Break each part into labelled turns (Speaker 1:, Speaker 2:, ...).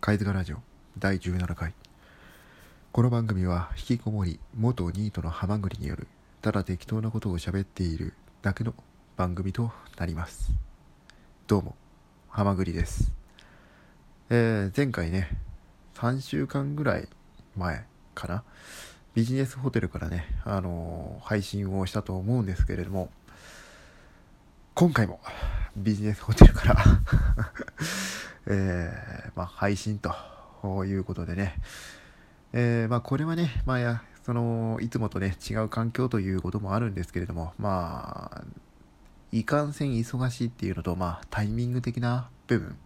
Speaker 1: 貝塚ラジオ第17回。この番組は引きこもり元ニートのハマグリによるただ適当なことを喋っているだけの番組となります。どうもハマグリです。えー、前回ね3週間ぐらい前かな。ビジネスホテルからね、あのー配信をしたと思うんですけれども今回もビジネスホテルから。えーまあ、配信ということでね、えーまあ、これはね、まあや、その、いつもとね、違う環境ということもあるんですけれども、まあ、いかんせん忙しいっていうのと、まあ、タイミング的な部分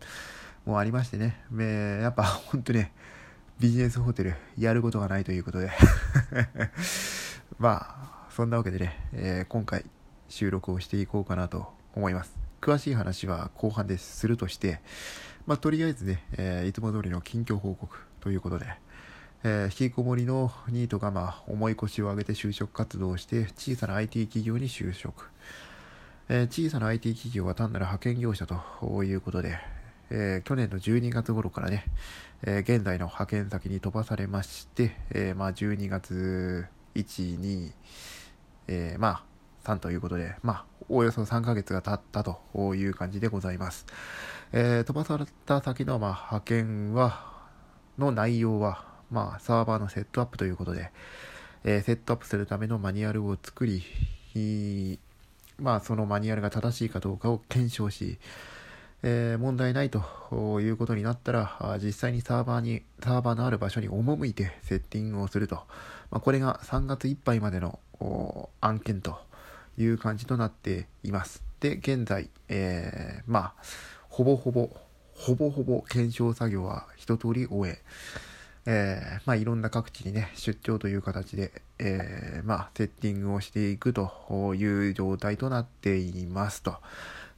Speaker 1: もありましてね、えやっぱ 本当ね、ビジネスホテルやることがないということで。まあ、そんなわけでね、えー今回収録をしていこうかなと思います。詳しい話は後半でするとして、まあ、とりあえずね、えーいつも通りの近況報告ということで、えー引きこもりのニートがまあ重い腰を上げて就職活動をして小さな IT 企業に就職、えー小さな IT 企業は単なる派遣業者ということで、えー去年の12月頃からね、えー現在の派遣先に飛ばされまして、えーまあ、12月1、2、えーまあ、3ということで、まあ、およそ3ヶ月が経ったという感じでございます。えー飛ばされた先の、まあ、派遣は、の内容は、まあ、サーバーのセットアップということで、えーセットアップするためのマニュアルを作り、いまあ、そのマニュアルが正しいかどうかを検証し、えー問題ないということになったら、実際にサーバーに、サーバーのある場所に赴いてセッティングをすると。まあ、これが3月いっぱいまでの案件という感じとなっています。で、現在、えーまあ、ほぼほぼ、ほぼほぼ検証作業は一通り終え、えーまあ、いろんな各地にね、出張という形で、えーまあ、セッティングをしていくという状態となっていますと。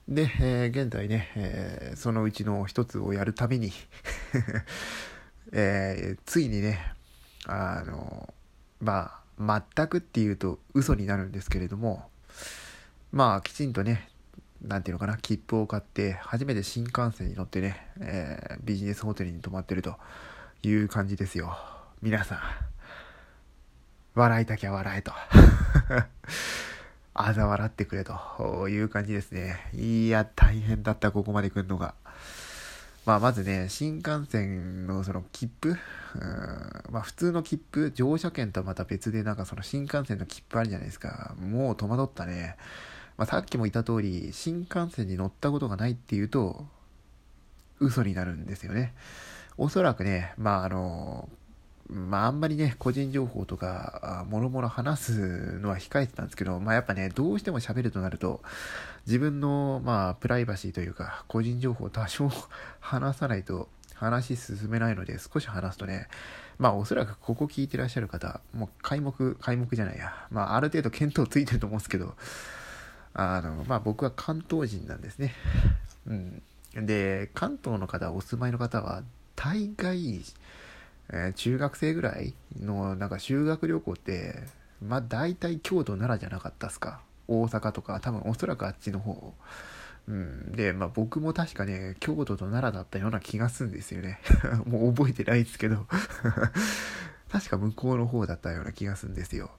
Speaker 1: で、えー現在ね、えーそのうちの一つをやるために、えーついにね、あの、まあ、全くっていうと嘘になるんですけれども、まあ、きちんとね、なんていうのかな、切符を買って、初めて新幹線に乗ってね、えービジネスホテルに泊まってるという感じですよ。皆さん、笑いたきゃ笑えと。あざ笑ってくれという感じですね。いや、大変だった、ここまで来るのが。まあ、まずね、新幹線のその切符、まあ、普通の切符、乗車券とはまた別で、なんかその新幹線の切符あるじゃないですか。もう戸惑ったね。まあ、さっきも言った通り、新幹線に乗ったことがないっていうと、嘘になるんですよね。おそらくね、まあ、あの、まあ、あんまりね、個人情報とか、もろもろ話すのは控えてたんですけど、まあ、やっぱね、どうしても喋るとなると、自分の、まあ、プライバシーというか、個人情報を多少 話さないと話進めないので、少し話すとね、まあ、おそらくここ聞いてらっしゃる方、もう開目、開目じゃないや、まあ、ある程度見当ついてると思うんですけど、あの、まあ、僕は関東人なんですね。うん。で、関東の方、お住まいの方は、大概、えー中学生ぐらいのなんか修学旅行ってまあ大体京都奈良じゃなかったっすか？大阪とか多分おそらくあっちの方。うん。でまあ僕も確かね京都と奈良だったような気がするんですよね。もう覚えてないですけど。確か向こうの方だったような気がするんですよ。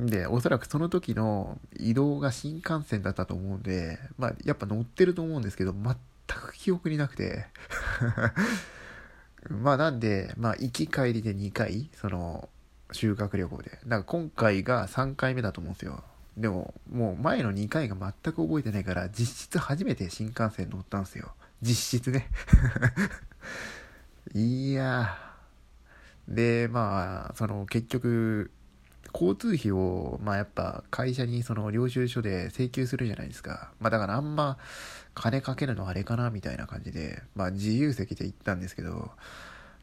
Speaker 1: でおそらくその時の移動が新幹線だったと思うんでまあやっぱ乗ってると思うんですけど全く記憶になくて。まあなんで、まあ行き帰りで2回、その、修学旅行で。だから今回が3回目だと思うんですよ。でも、もう前の2回が全く覚えてないから、実質初めて新幹線乗ったんですよ。実質ね。いやー。で、まあ、その結局、交通費を、まあやっぱ会社にその領収書で請求するじゃないですか。まあだからあんま金かけるのあれかなみたいな感じで、まあ自由席で行ったんですけど、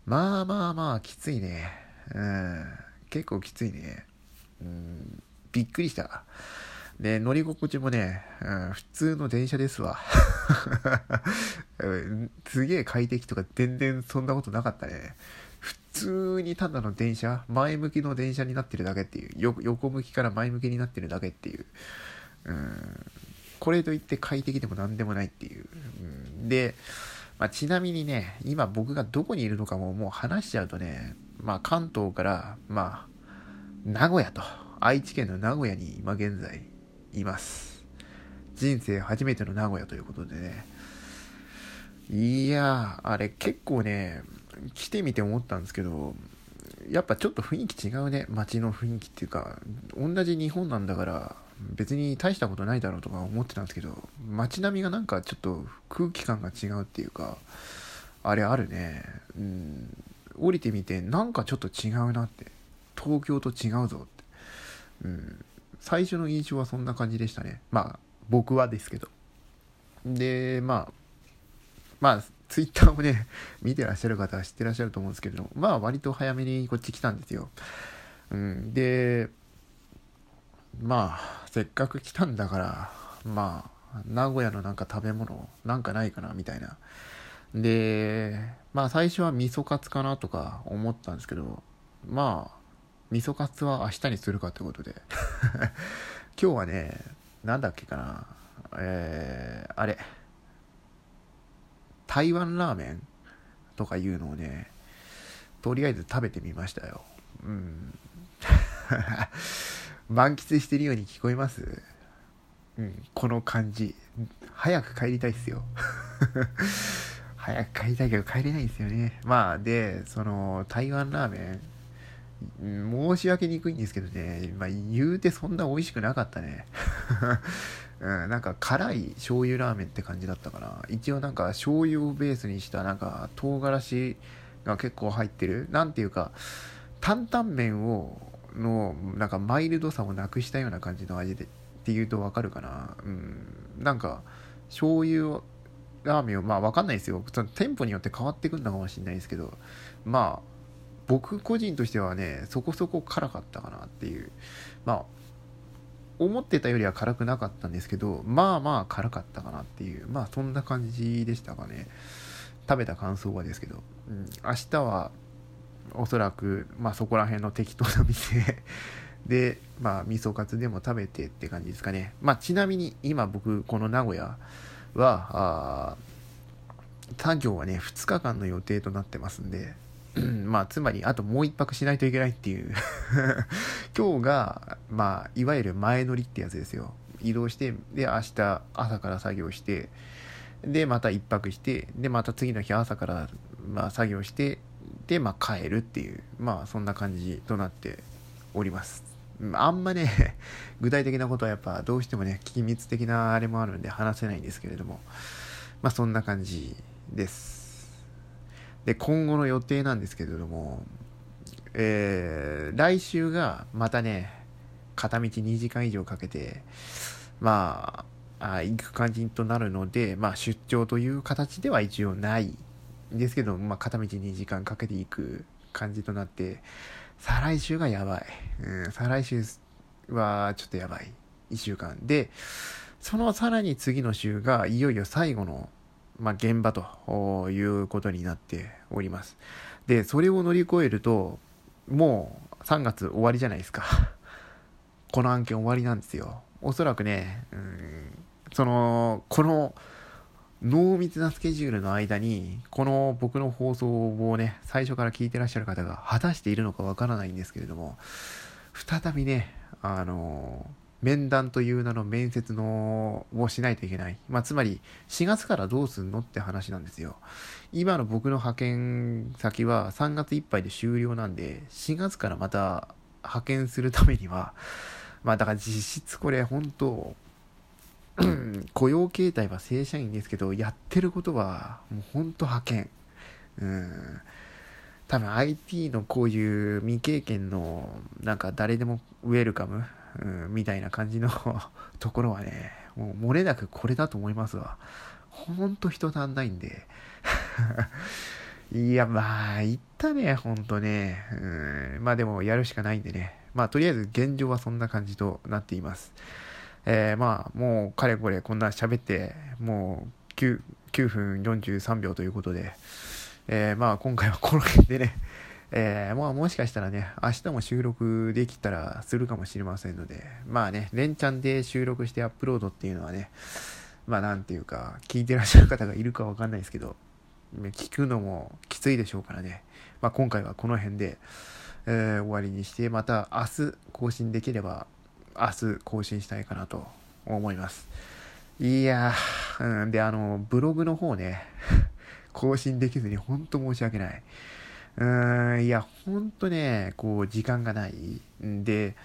Speaker 1: まあまあまあきついね。うん。結構きついね。うん。びっくりした。で、乗り心地もね、うん、普通の電車ですわ。すげえ快適とか全然そんなことなかったね。普通にただの電車前向きの電車になってるだけっていう横向きから前向きになってるだけっていう。うん。これといって快適でも何でもないっていう、うん、でまあ、ちなみにね、今僕がどこにいるのかももう話しちゃうとね、まあ関東から、まあ、名古屋と、愛知県の名古屋に今現在います。人生初めての名古屋ということでね。いや、あれ結構ね、来てみて思ったんですけど、やっぱちょっと雰囲気違うね。街の雰囲気っていうか、同じ日本なんだから、別に大したことないだろうとか思ってたんですけど、街並みがなんかちょっと空気感が違うっていうか、あれあるね。うん。降りてみて、なんかちょっと違うなって。東京と違うぞって。うん。最初の印象はそんな感じでしたね。まあ、僕はですけど。で、まあ、まあ、ツイッターをね、見てらっしゃる方は知ってらっしゃると思うんですけど、まあ、割と早めにこっち来たんですよ。うん。で、まあ、せっかく来たんだから、まあ、名古屋のなんか食べ物、なんかないかな、みたいな。で、まあ最初は味噌カツかなとか思ったんですけど、まあ、味噌カツは明日にするかってことで。今日はね、なんだっけかな。えー、あれ。台湾ラーメンとかいうのをね、とりあえず食べてみましたよ。うん。満喫してるように聞こえます？うん、この感じ。早く帰りたいっすよ。早く帰りたいけど帰れないんですよね。まあ、で、その、台湾ラーメン、申し訳にくいんですけどね、まあ、言うてそんな美味しくなかったね。うん、なんか辛い醤油ラーメンって感じだったかな。一応なんか醤油をベースにしたなんか唐辛子が結構入ってる。なんていうか、担々麺を、の、なんかマイルドさをなくしたような感じの味でっていうとわかるかな。うん。なんか、醤油ラーメンを、まあわかんないですよ。その店舗によって変わってくるのかもしれないですけど、まあ、僕個人としてはね、そこそこ辛かったかなっていう。まあ、思ってたよりは辛くなかったんですけど、まあまあ辛かったかなっていう、まあそんな感じでしたかね。食べた感想はですけど、うん、明日はおそらく、まあそこら辺の適当な店 で、まあ味噌カツでも食べてって感じですかね。まあちなみに今僕この名古屋は、あ作業はね、2日間の予定となってますんで、まあ、つまり、あともう一泊しないといけないっていう 今日が、まあ、いわゆる前乗りってやつですよ。移動して、で、明日朝から作業して、で、また一泊して、で、また次の日朝から、まあ、作業して、で、まあ、帰るっていう、まあ、そんな感じとなっております。あんまね、具体的なことはやっぱどうしてもね、機密的なあれもあるんで話せないんですけれども、まあそんな感じです。で、今後の予定なんですけれども、えー、来週がまたね、片道2時間以上かけて、まあ、あ行く感じとなるので、まあ、出張という形では一応ないんですけど、まあ、片道2時間かけていく感じとなって、再来週がやばい。うん、再来週はちょっとやばい。1週間。で、そのさらに次の週がいよいよ最後のまあ、現場ということになっております。で、それを乗り越えると、もう3月終わりじゃないですか。この案件終わりなんですよ。おそらくね、うん、その、この濃密なスケジュールの間に、この僕の放送をね、最初から聞いてらっしゃる方が果たしているのかわからないんですけれども、再びね、あの面談という名の面接のをしないといけない。まあ、つまり、4月からどうすんのって話なんですよ。今の僕の派遣先は3月いっぱいで終了なんで、4月からまた派遣するためには、まあ、だから実質これ本当、雇用形態は正社員ですけど、やってることはもう本当派遣。うん。多分 IT のこういう未経験のなんか誰でもウェルカムうん、みたいな感じの ところはね、もう漏れなくこれだと思いますわ。ほんと人足んないんで。いや、まあ、言ったね、ほんとね。うん、まあでも、やるしかないんでね。まあ、とりあえず現状はそんな感じとなっています。えー、まあ、もう、かれこれ、こんな喋って、もう9、9分43秒ということで、えー、まあ、今回はこの辺でね、えー、まあもしかしたらね、明日も収録できたらするかもしれませんので、まあね、連チャンで収録してアップロードっていうのはね、まあなんていうか、聞いてらっしゃる方がいるかわかんないですけど、聞くのもきついでしょうからね。まあ、今回はこの辺で、えー、終わりにして、また明日更新できれば、明日更新したいかなと思います。いやー、うん、で、あの、ブログの方ね、更新できずに本当申し訳ない。うん、いや、本当ね、こう、時間がない。んで、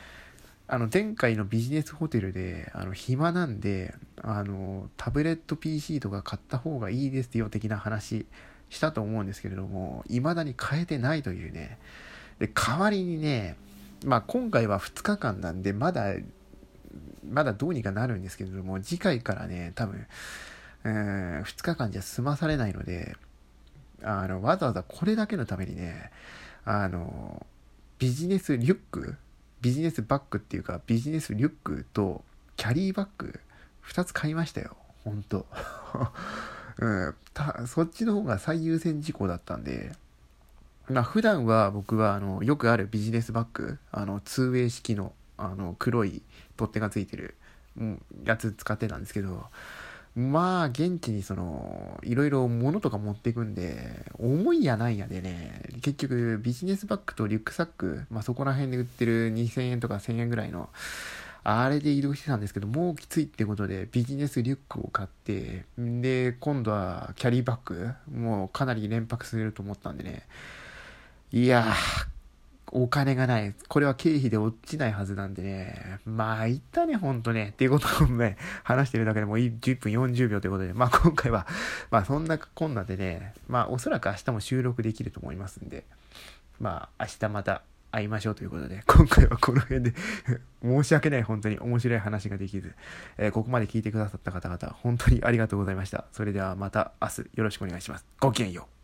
Speaker 1: あの、前回のビジネスホテルで、あの、暇なんで、あの、タブレット PC とか買った方がいいですよ、的な話したと思うんですけれども、未だに変えてないというね。で、代わりにね、まあ、今回は2日間なんで、まだ、まだどうにかなるんですけれども、次回からね、多分、えー、2日間じゃ済まされないので、あの、わざわざこれだけのためにね、あの、ビジネスリュックビジネスバッグっていうか、ビジネスリュックとキャリーバッグ、2つ買いましたよ。ほんと。うん、そっちの方が最優先事項だったんで、まあ普段は僕はあのよくあるビジネスバッグ、あの 2way 式のあの黒い取っ手がついてる、うん、やつ使ってたんですけど、まあ、現地にその、いろいろ物とか持っていくんで、重いやないやでね、結局ビジネスバッグとリュックサック、まあそこら辺で売ってる2000円とか1000円ぐらいの、あれで移動してたんですけど、もうきついってことでビジネスリュックを買って、で、今度はキャリーバッグ、もうかなり連泊すると思ったんでね、いやー、お金がない。これは経費で落ちないはずなんでね。まあ、いったね、ほんとね。っていうことをね、話してるだけでもう10分40秒ということで、まあ今回は、まあそんなこんなでね、まあおそらく明日も収録できると思いますんで、まあ明日また会いましょうということで、今回はこの辺で 申し訳ない、本当に面白い話ができず、えー、ここまで聞いてくださった方々、本当にありがとうございました。それではまた明日よろしくお願いします。ごきげんよう。